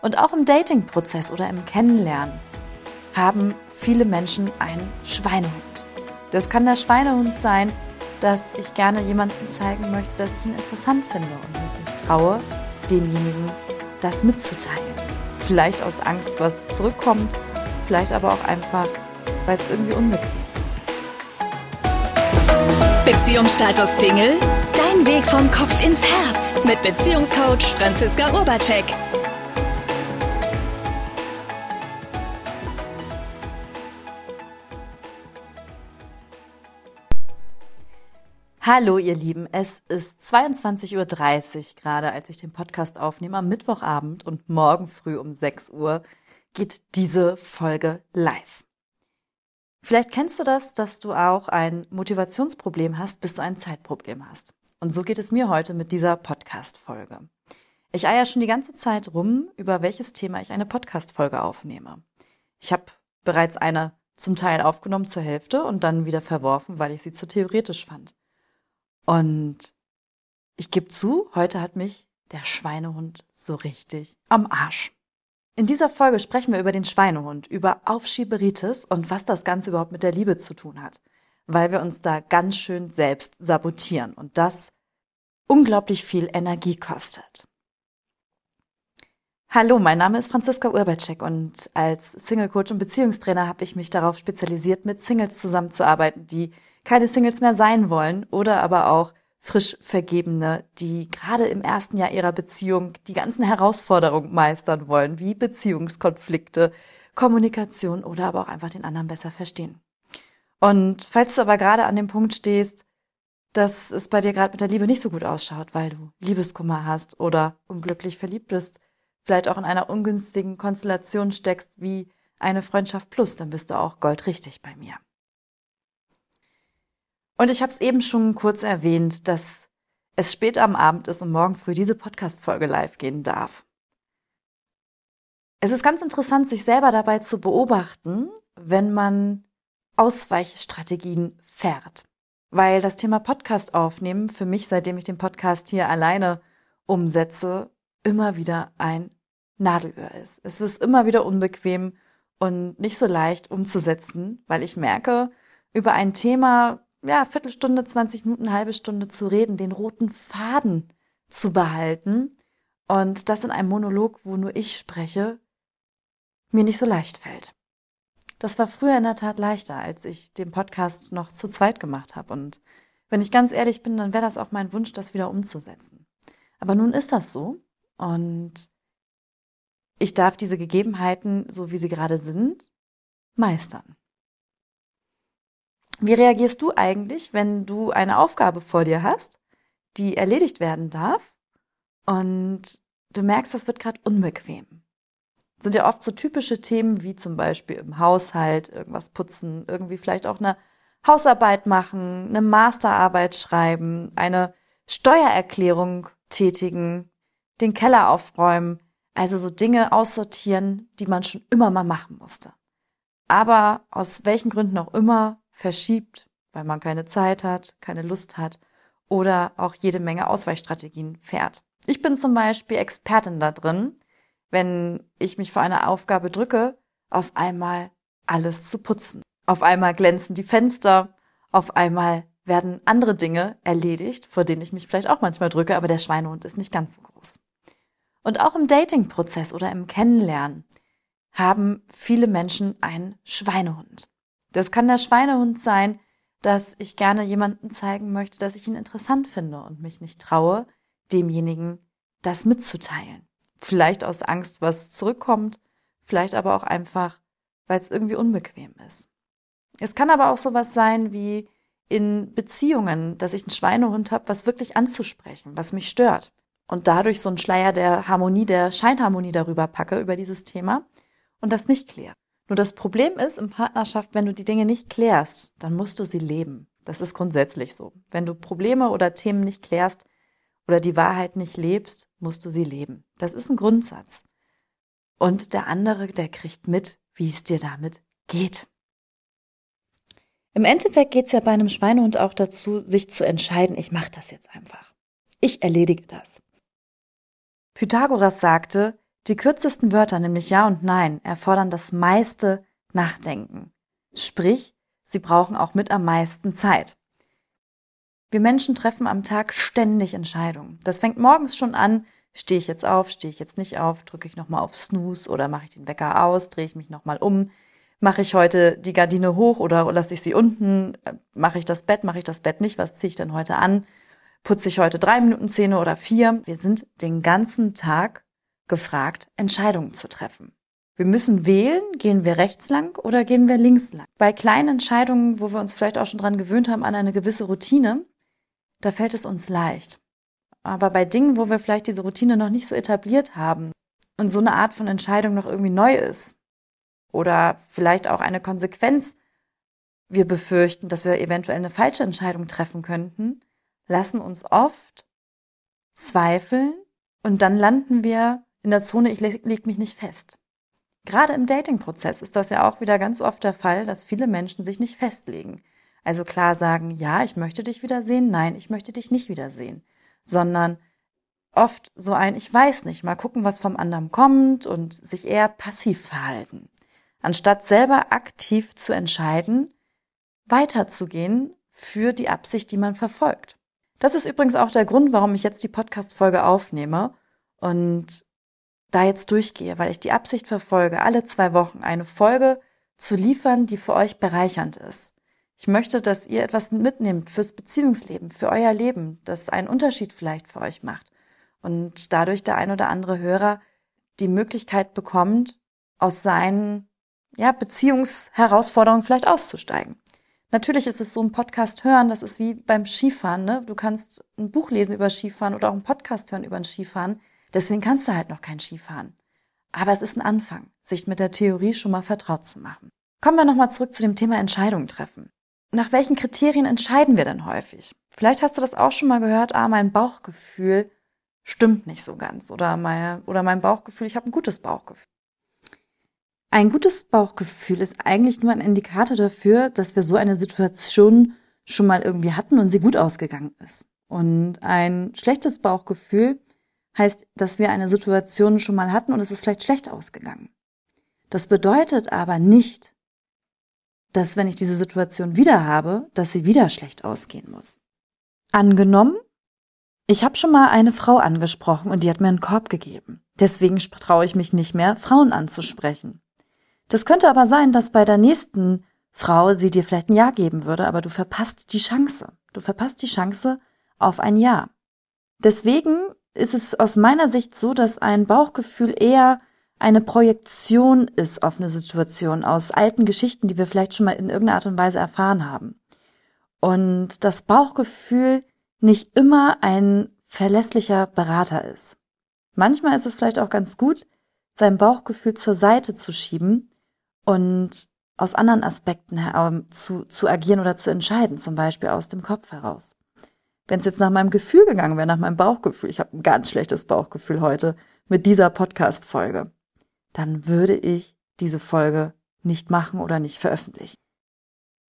Und auch im Dating-Prozess oder im Kennenlernen haben viele Menschen einen Schweinehund. Das kann der Schweinehund sein, dass ich gerne jemandem zeigen möchte, dass ich ihn interessant finde und mich nicht traue, demjenigen das mitzuteilen. Vielleicht aus Angst, was zurückkommt, vielleicht aber auch einfach, weil es irgendwie unbequem ist. Beziehungsstatus Single? Dein Weg vom Kopf ins Herz mit Beziehungscoach Franziska Urbacek. Hallo ihr Lieben, es ist 22.30 Uhr gerade, als ich den Podcast aufnehme am Mittwochabend und morgen früh um 6 Uhr geht diese Folge live. Vielleicht kennst du das, dass du auch ein Motivationsproblem hast, bis du ein Zeitproblem hast. Und so geht es mir heute mit dieser Podcast-Folge. Ich eier schon die ganze Zeit rum, über welches Thema ich eine Podcast-Folge aufnehme. Ich habe bereits eine zum Teil aufgenommen zur Hälfte und dann wieder verworfen, weil ich sie zu theoretisch fand. Und ich gebe zu, heute hat mich der Schweinehund so richtig am Arsch. In dieser Folge sprechen wir über den Schweinehund, über Aufschieberitis und was das Ganze überhaupt mit der Liebe zu tun hat, weil wir uns da ganz schön selbst sabotieren und das unglaublich viel Energie kostet. Hallo, mein Name ist Franziska Urbacek und als Single Coach und Beziehungstrainer habe ich mich darauf spezialisiert, mit Singles zusammenzuarbeiten, die keine Singles mehr sein wollen oder aber auch frisch Vergebene, die gerade im ersten Jahr ihrer Beziehung die ganzen Herausforderungen meistern wollen, wie Beziehungskonflikte, Kommunikation oder aber auch einfach den anderen besser verstehen. Und falls du aber gerade an dem Punkt stehst, dass es bei dir gerade mit der Liebe nicht so gut ausschaut, weil du Liebeskummer hast oder unglücklich verliebt bist, vielleicht auch in einer ungünstigen Konstellation steckst wie eine Freundschaft plus, dann bist du auch goldrichtig bei mir. Und ich habe es eben schon kurz erwähnt, dass es spät am Abend ist und morgen früh diese Podcast-Folge live gehen darf. Es ist ganz interessant, sich selber dabei zu beobachten, wenn man Ausweichstrategien fährt. Weil das Thema Podcast aufnehmen für mich, seitdem ich den Podcast hier alleine umsetze, immer wieder ein Nadelöhr ist. Es ist immer wieder unbequem und nicht so leicht umzusetzen, weil ich merke, über ein Thema ja, Viertelstunde, 20 Minuten, halbe Stunde zu reden, den roten Faden zu behalten und das in einem Monolog, wo nur ich spreche, mir nicht so leicht fällt. Das war früher in der Tat leichter, als ich den Podcast noch zu zweit gemacht habe. Und wenn ich ganz ehrlich bin, dann wäre das auch mein Wunsch, das wieder umzusetzen. Aber nun ist das so und ich darf diese Gegebenheiten, so wie sie gerade sind, meistern. Wie reagierst du eigentlich, wenn du eine Aufgabe vor dir hast, die erledigt werden darf und du merkst, das wird gerade unbequem? Sind ja oft so typische Themen wie zum Beispiel im Haushalt irgendwas putzen, irgendwie vielleicht auch eine Hausarbeit machen, eine Masterarbeit schreiben, eine Steuererklärung tätigen, den Keller aufräumen, also so Dinge aussortieren, die man schon immer mal machen musste. Aber aus welchen Gründen auch immer verschiebt, weil man keine Zeit hat, keine Lust hat oder auch jede Menge Ausweichstrategien fährt. Ich bin zum Beispiel Expertin da drin, wenn ich mich vor eine Aufgabe drücke, auf einmal alles zu putzen. Auf einmal glänzen die Fenster, auf einmal werden andere Dinge erledigt, vor denen ich mich vielleicht auch manchmal drücke, aber der Schweinehund ist nicht ganz so groß. Und auch im Dating-Prozess oder im Kennenlernen haben viele Menschen einen Schweinehund. Das kann der Schweinehund sein, dass ich gerne jemandem zeigen möchte, dass ich ihn interessant finde und mich nicht traue, demjenigen das mitzuteilen. Vielleicht aus Angst, was zurückkommt, vielleicht aber auch einfach, weil es irgendwie unbequem ist. Es kann aber auch sowas sein wie in Beziehungen, dass ich einen Schweinehund habe, was wirklich anzusprechen, was mich stört. Und dadurch so einen Schleier der Harmonie, der Scheinharmonie darüber packe, über dieses Thema und das nicht kläre. Nur das Problem ist in Partnerschaft, wenn du die Dinge nicht klärst, dann musst du sie leben. Das ist grundsätzlich so. Wenn du Probleme oder Themen nicht klärst oder die Wahrheit nicht lebst, musst du sie leben. Das ist ein Grundsatz. Und der andere, der kriegt mit, wie es dir damit geht. Im Endeffekt geht es ja bei einem Schweinehund auch dazu, sich zu entscheiden, ich mache das jetzt einfach. Ich erledige das. Pythagoras sagte, Die kürzesten Wörter, nämlich Ja und Nein, erfordern das meiste Nachdenken. Sprich, sie brauchen auch mit am meisten Zeit. Wir Menschen treffen am Tag ständig Entscheidungen. Das fängt morgens schon an. Stehe ich jetzt auf, stehe ich jetzt nicht auf, drücke ich nochmal auf Snooze oder mache ich den Wecker aus, drehe ich mich nochmal um, mache ich heute die Gardine hoch oder lasse ich sie unten, mache ich das Bett, mache ich das Bett nicht, was ziehe ich denn heute an, putze ich heute drei Minuten Zähne oder vier. Wir sind den ganzen Tag gefragt, Entscheidungen zu treffen. Wir müssen wählen, gehen wir rechts lang oder gehen wir links lang. Bei kleinen Entscheidungen, wo wir uns vielleicht auch schon dran gewöhnt haben an eine gewisse Routine, da fällt es uns leicht. Aber bei Dingen, wo wir vielleicht diese Routine noch nicht so etabliert haben und so eine Art von Entscheidung noch irgendwie neu ist oder vielleicht auch eine Konsequenz wir befürchten, dass wir eventuell eine falsche Entscheidung treffen könnten, lassen uns oft zweifeln und dann landen wir in der Zone, ich leg, leg mich nicht fest. Gerade im Dating-Prozess ist das ja auch wieder ganz oft der Fall, dass viele Menschen sich nicht festlegen. Also klar sagen, ja, ich möchte dich wiedersehen, nein, ich möchte dich nicht wiedersehen, sondern oft so ein, ich weiß nicht, mal gucken, was vom anderen kommt und sich eher passiv verhalten. Anstatt selber aktiv zu entscheiden, weiterzugehen für die Absicht, die man verfolgt. Das ist übrigens auch der Grund, warum ich jetzt die Podcast-Folge aufnehme und da jetzt durchgehe, weil ich die Absicht verfolge, alle zwei Wochen eine Folge zu liefern, die für euch bereichernd ist. Ich möchte, dass ihr etwas mitnehmt fürs Beziehungsleben, für euer Leben, das einen Unterschied vielleicht für euch macht und dadurch der ein oder andere Hörer die Möglichkeit bekommt, aus seinen ja, Beziehungsherausforderungen vielleicht auszusteigen. Natürlich ist es so ein Podcast hören, das ist wie beim Skifahren. Ne? Du kannst ein Buch lesen über Skifahren oder auch einen Podcast hören über ein Skifahren. Deswegen kannst du halt noch kein Skifahren. Aber es ist ein Anfang, sich mit der Theorie schon mal vertraut zu machen. Kommen wir nochmal zurück zu dem Thema Entscheidungen treffen. Nach welchen Kriterien entscheiden wir denn häufig? Vielleicht hast du das auch schon mal gehört, ah, mein Bauchgefühl stimmt nicht so ganz oder mein, oder mein Bauchgefühl, ich habe ein gutes Bauchgefühl. Ein gutes Bauchgefühl ist eigentlich nur ein Indikator dafür, dass wir so eine Situation schon mal irgendwie hatten und sie gut ausgegangen ist. Und ein schlechtes Bauchgefühl heißt, dass wir eine Situation schon mal hatten und es ist vielleicht schlecht ausgegangen. Das bedeutet aber nicht, dass wenn ich diese Situation wieder habe, dass sie wieder schlecht ausgehen muss. Angenommen, ich habe schon mal eine Frau angesprochen und die hat mir einen Korb gegeben. Deswegen traue ich mich nicht mehr, Frauen anzusprechen. Das könnte aber sein, dass bei der nächsten Frau sie dir vielleicht ein Ja geben würde, aber du verpasst die Chance. Du verpasst die Chance auf ein Ja. Deswegen ist es aus meiner Sicht so, dass ein Bauchgefühl eher eine Projektion ist auf eine Situation aus alten Geschichten, die wir vielleicht schon mal in irgendeiner Art und Weise erfahren haben. Und das Bauchgefühl nicht immer ein verlässlicher Berater ist. Manchmal ist es vielleicht auch ganz gut, sein Bauchgefühl zur Seite zu schieben und aus anderen Aspekten zu, zu agieren oder zu entscheiden, zum Beispiel aus dem Kopf heraus. Wenn es jetzt nach meinem Gefühl gegangen wäre, nach meinem Bauchgefühl, ich habe ein ganz schlechtes Bauchgefühl heute mit dieser Podcast-Folge, dann würde ich diese Folge nicht machen oder nicht veröffentlichen.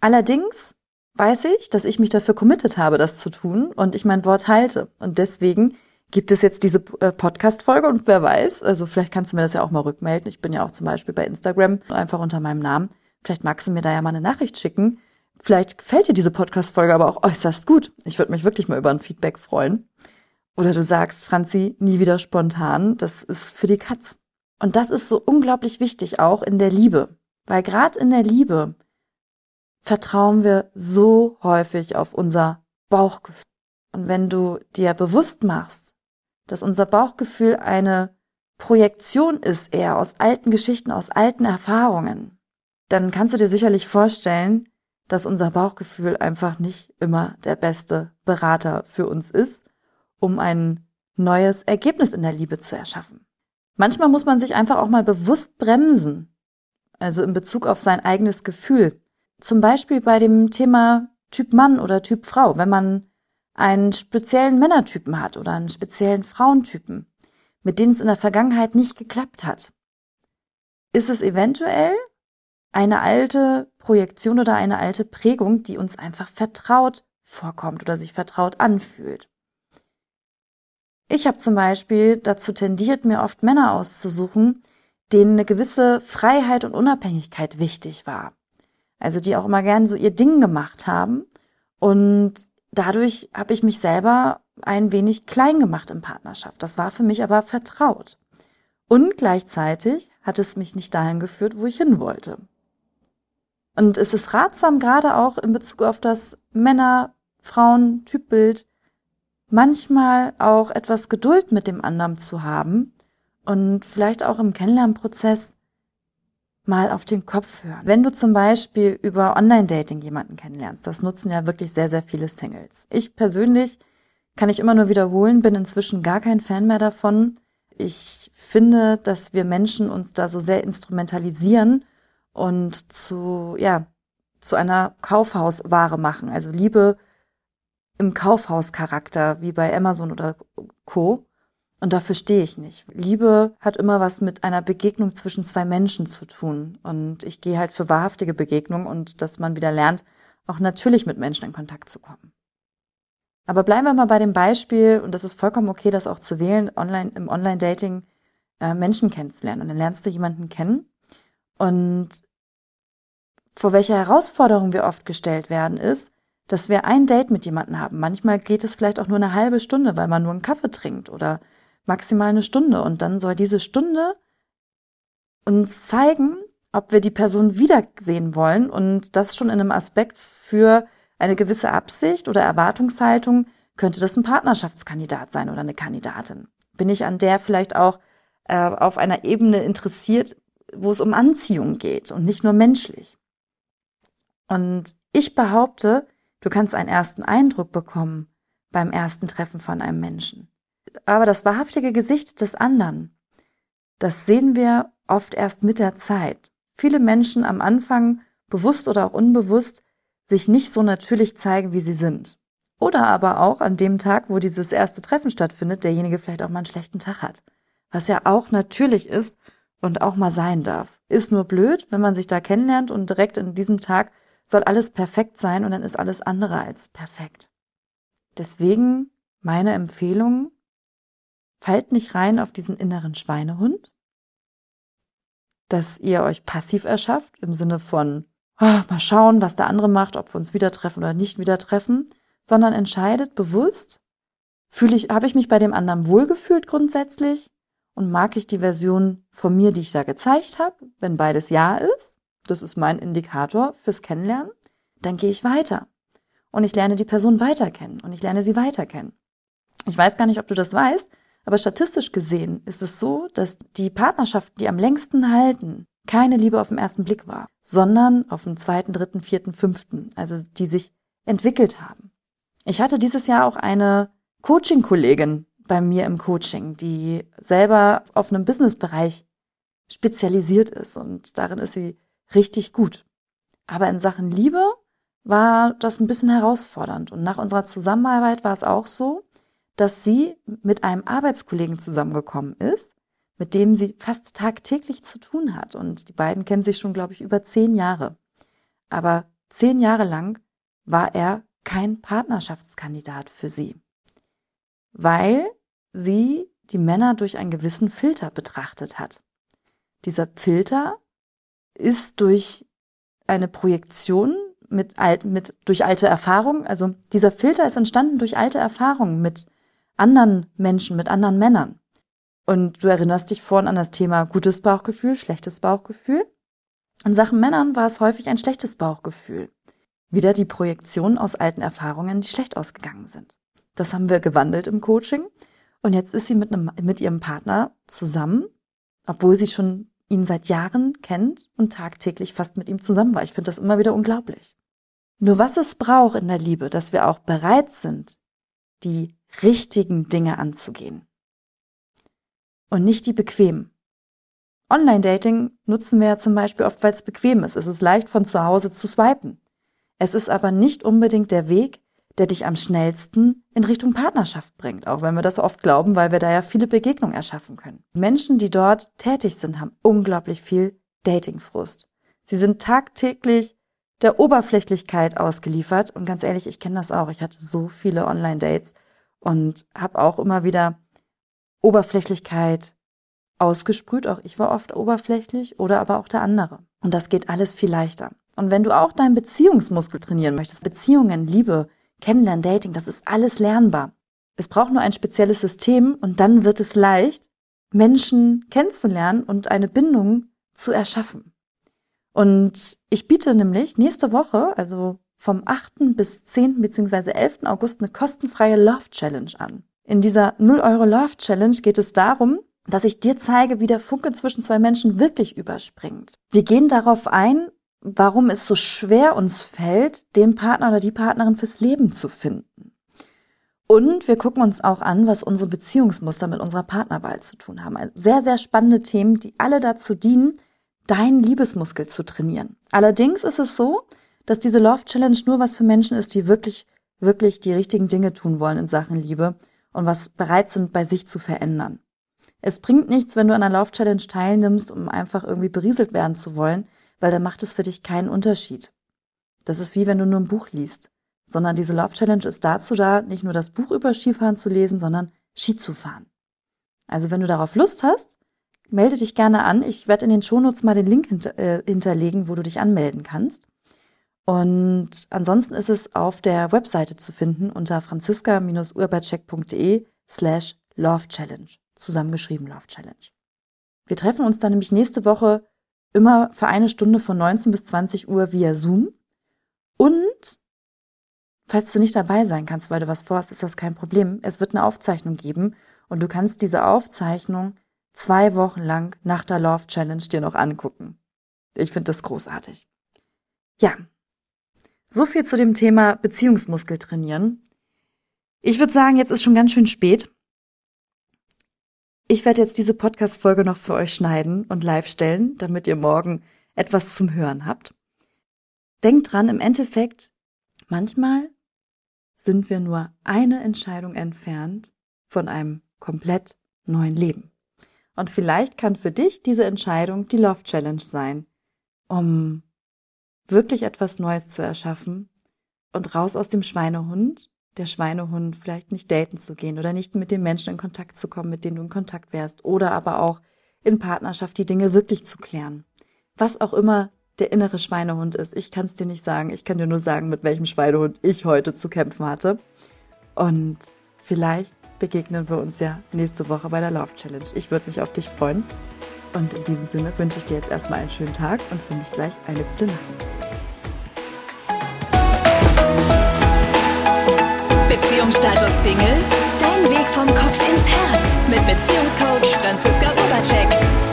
Allerdings weiß ich, dass ich mich dafür committed habe, das zu tun und ich mein Wort halte. Und deswegen gibt es jetzt diese äh, Podcast-Folge und wer weiß, also vielleicht kannst du mir das ja auch mal rückmelden. Ich bin ja auch zum Beispiel bei Instagram einfach unter meinem Namen. Vielleicht magst du mir da ja mal eine Nachricht schicken. Vielleicht gefällt dir diese Podcast-Folge aber auch äußerst gut. Ich würde mich wirklich mal über ein Feedback freuen. Oder du sagst, Franzi, nie wieder spontan. Das ist für die Katz. Und das ist so unglaublich wichtig auch in der Liebe. Weil gerade in der Liebe vertrauen wir so häufig auf unser Bauchgefühl. Und wenn du dir bewusst machst, dass unser Bauchgefühl eine Projektion ist eher aus alten Geschichten, aus alten Erfahrungen, dann kannst du dir sicherlich vorstellen, dass unser Bauchgefühl einfach nicht immer der beste Berater für uns ist, um ein neues Ergebnis in der Liebe zu erschaffen. Manchmal muss man sich einfach auch mal bewusst bremsen, also in Bezug auf sein eigenes Gefühl. Zum Beispiel bei dem Thema Typ Mann oder Typ Frau, wenn man einen speziellen Männertypen hat oder einen speziellen Frauentypen, mit denen es in der Vergangenheit nicht geklappt hat, ist es eventuell eine alte Projektion oder eine alte Prägung, die uns einfach vertraut vorkommt oder sich vertraut anfühlt. Ich habe zum Beispiel dazu tendiert, mir oft Männer auszusuchen, denen eine gewisse Freiheit und Unabhängigkeit wichtig war. Also die auch immer gern so ihr Ding gemacht haben. Und dadurch habe ich mich selber ein wenig klein gemacht in Partnerschaft. Das war für mich aber vertraut. Und gleichzeitig hat es mich nicht dahin geführt, wo ich hin wollte. Und es ist ratsam, gerade auch in Bezug auf das Männer-Frauen-Typbild, manchmal auch etwas Geduld mit dem anderen zu haben und vielleicht auch im Kennenlernprozess mal auf den Kopf hören. Wenn du zum Beispiel über Online-Dating jemanden kennenlernst, das nutzen ja wirklich sehr, sehr viele Singles. Ich persönlich kann ich immer nur wiederholen, bin inzwischen gar kein Fan mehr davon. Ich finde, dass wir Menschen uns da so sehr instrumentalisieren und zu, ja, zu einer Kaufhausware machen. Also Liebe im Kaufhauscharakter, wie bei Amazon oder Co. Und dafür stehe ich nicht. Liebe hat immer was mit einer Begegnung zwischen zwei Menschen zu tun. Und ich gehe halt für wahrhaftige Begegnungen und dass man wieder lernt, auch natürlich mit Menschen in Kontakt zu kommen. Aber bleiben wir mal bei dem Beispiel, und das ist vollkommen okay, das auch zu wählen, online, im Online-Dating äh, Menschen kennenzulernen. Und dann lernst du jemanden kennen. Und vor welcher Herausforderung wir oft gestellt werden, ist, dass wir ein Date mit jemandem haben. Manchmal geht es vielleicht auch nur eine halbe Stunde, weil man nur einen Kaffee trinkt oder maximal eine Stunde. Und dann soll diese Stunde uns zeigen, ob wir die Person wiedersehen wollen und das schon in einem Aspekt für eine gewisse Absicht oder Erwartungshaltung, könnte das ein Partnerschaftskandidat sein oder eine Kandidatin. Bin ich an der vielleicht auch äh, auf einer Ebene interessiert, wo es um Anziehung geht und nicht nur menschlich. Und ich behaupte, du kannst einen ersten Eindruck bekommen beim ersten Treffen von einem Menschen. Aber das wahrhaftige Gesicht des anderen, das sehen wir oft erst mit der Zeit. Viele Menschen am Anfang, bewusst oder auch unbewusst, sich nicht so natürlich zeigen, wie sie sind. Oder aber auch an dem Tag, wo dieses erste Treffen stattfindet, derjenige vielleicht auch mal einen schlechten Tag hat. Was ja auch natürlich ist und auch mal sein darf. Ist nur blöd, wenn man sich da kennenlernt und direkt in diesem Tag soll alles perfekt sein und dann ist alles andere als perfekt. Deswegen meine Empfehlung, fallt nicht rein auf diesen inneren Schweinehund, dass ihr euch passiv erschafft im Sinne von, oh, mal schauen, was der andere macht, ob wir uns wieder treffen oder nicht wieder treffen, sondern entscheidet bewusst, fühle ich, habe ich mich bei dem anderen wohlgefühlt grundsätzlich und mag ich die Version von mir, die ich da gezeigt habe, wenn beides ja ist, das ist mein Indikator fürs Kennenlernen, dann gehe ich weiter. Und ich lerne die Person weiter kennen und ich lerne sie weiter kennen. Ich weiß gar nicht, ob du das weißt, aber statistisch gesehen ist es so, dass die Partnerschaften, die am längsten halten, keine Liebe auf den ersten Blick war, sondern auf den zweiten, dritten, vierten, fünften, also die sich entwickelt haben. Ich hatte dieses Jahr auch eine Coaching-Kollegin bei mir im Coaching, die selber auf einem Businessbereich spezialisiert ist und darin ist sie richtig gut. Aber in Sachen Liebe war das ein bisschen herausfordernd und nach unserer Zusammenarbeit war es auch so, dass sie mit einem Arbeitskollegen zusammengekommen ist, mit dem sie fast tagtäglich zu tun hat. Und die beiden kennen sich schon, glaube ich, über zehn Jahre. Aber zehn Jahre lang war er kein Partnerschaftskandidat für sie, weil sie die Männer durch einen gewissen Filter betrachtet hat. Dieser Filter ist durch eine Projektion mit, alt, mit durch alte Erfahrungen, also dieser Filter ist entstanden durch alte Erfahrungen mit anderen Menschen, mit anderen Männern. Und du erinnerst dich vorhin an das Thema gutes Bauchgefühl, schlechtes Bauchgefühl. In Sachen Männern war es häufig ein schlechtes Bauchgefühl. Wieder die Projektion aus alten Erfahrungen, die schlecht ausgegangen sind. Das haben wir gewandelt im Coaching. Und jetzt ist sie mit, einem, mit ihrem Partner zusammen, obwohl sie schon ihn seit Jahren kennt und tagtäglich fast mit ihm zusammen war. Ich finde das immer wieder unglaublich. Nur was es braucht in der Liebe, dass wir auch bereit sind, die richtigen Dinge anzugehen und nicht die bequemen. Online-Dating nutzen wir ja zum Beispiel oft, weil es bequem ist. Es ist leicht von zu Hause zu swipen. Es ist aber nicht unbedingt der Weg, der dich am schnellsten in Richtung Partnerschaft bringt, auch wenn wir das oft glauben, weil wir da ja viele Begegnungen erschaffen können. Menschen, die dort tätig sind, haben unglaublich viel Datingfrust. Sie sind tagtäglich der Oberflächlichkeit ausgeliefert und ganz ehrlich, ich kenne das auch. Ich hatte so viele Online-Dates und habe auch immer wieder Oberflächlichkeit ausgesprüht. Auch ich war oft oberflächlich oder aber auch der andere. Und das geht alles viel leichter. Und wenn du auch deinen Beziehungsmuskel trainieren möchtest, Beziehungen, Liebe, Kennenlernen, Dating, das ist alles lernbar. Es braucht nur ein spezielles System und dann wird es leicht, Menschen kennenzulernen und eine Bindung zu erschaffen. Und ich biete nämlich nächste Woche, also vom 8. bis 10. bzw. 11. August eine kostenfreie Love Challenge an. In dieser 0 Euro Love Challenge geht es darum, dass ich dir zeige, wie der Funke zwischen zwei Menschen wirklich überspringt. Wir gehen darauf ein, warum es so schwer uns fällt, den Partner oder die Partnerin fürs Leben zu finden. Und wir gucken uns auch an, was unsere Beziehungsmuster mit unserer Partnerwahl zu tun haben. Also sehr, sehr spannende Themen, die alle dazu dienen, deinen Liebesmuskel zu trainieren. Allerdings ist es so, dass diese Love Challenge nur was für Menschen ist, die wirklich, wirklich die richtigen Dinge tun wollen in Sachen Liebe und was bereit sind, bei sich zu verändern. Es bringt nichts, wenn du an einer Love Challenge teilnimmst, um einfach irgendwie berieselt werden zu wollen, weil dann macht es für dich keinen Unterschied. Das ist wie wenn du nur ein Buch liest sondern diese Love Challenge ist dazu da, nicht nur das Buch über Skifahren zu lesen, sondern Ski zu fahren. Also wenn du darauf Lust hast, melde dich gerne an. Ich werde in den Shownotes mal den Link hinter, äh, hinterlegen, wo du dich anmelden kannst. Und ansonsten ist es auf der Webseite zu finden unter franziska-urbercheck.de slash Love Challenge. Zusammengeschrieben Love Challenge. Wir treffen uns dann nämlich nächste Woche immer für eine Stunde von 19 bis 20 Uhr via Zoom. Und Falls du nicht dabei sein kannst, weil du was vorhast, ist das kein Problem. Es wird eine Aufzeichnung geben und du kannst diese Aufzeichnung zwei Wochen lang nach der Love Challenge dir noch angucken. Ich finde das großartig. Ja, so viel zu dem Thema Beziehungsmuskel trainieren. Ich würde sagen, jetzt ist schon ganz schön spät. Ich werde jetzt diese Podcast-Folge noch für euch schneiden und live stellen, damit ihr morgen etwas zum Hören habt. Denkt dran, im Endeffekt, manchmal sind wir nur eine Entscheidung entfernt von einem komplett neuen Leben. Und vielleicht kann für dich diese Entscheidung die Love Challenge sein, um wirklich etwas Neues zu erschaffen und raus aus dem Schweinehund, der Schweinehund vielleicht nicht daten zu gehen oder nicht mit den Menschen in Kontakt zu kommen, mit denen du in Kontakt wärst oder aber auch in Partnerschaft die Dinge wirklich zu klären. Was auch immer der innere Schweinehund ist. Ich kann es dir nicht sagen. Ich kann dir nur sagen, mit welchem Schweinehund ich heute zu kämpfen hatte. Und vielleicht begegnen wir uns ja nächste Woche bei der Love Challenge. Ich würde mich auf dich freuen. Und in diesem Sinne wünsche ich dir jetzt erstmal einen schönen Tag und für mich gleich eine gute Nacht. Beziehungsstatus Single? Dein Weg vom Kopf ins Herz mit Beziehungscoach Franziska Obercheck.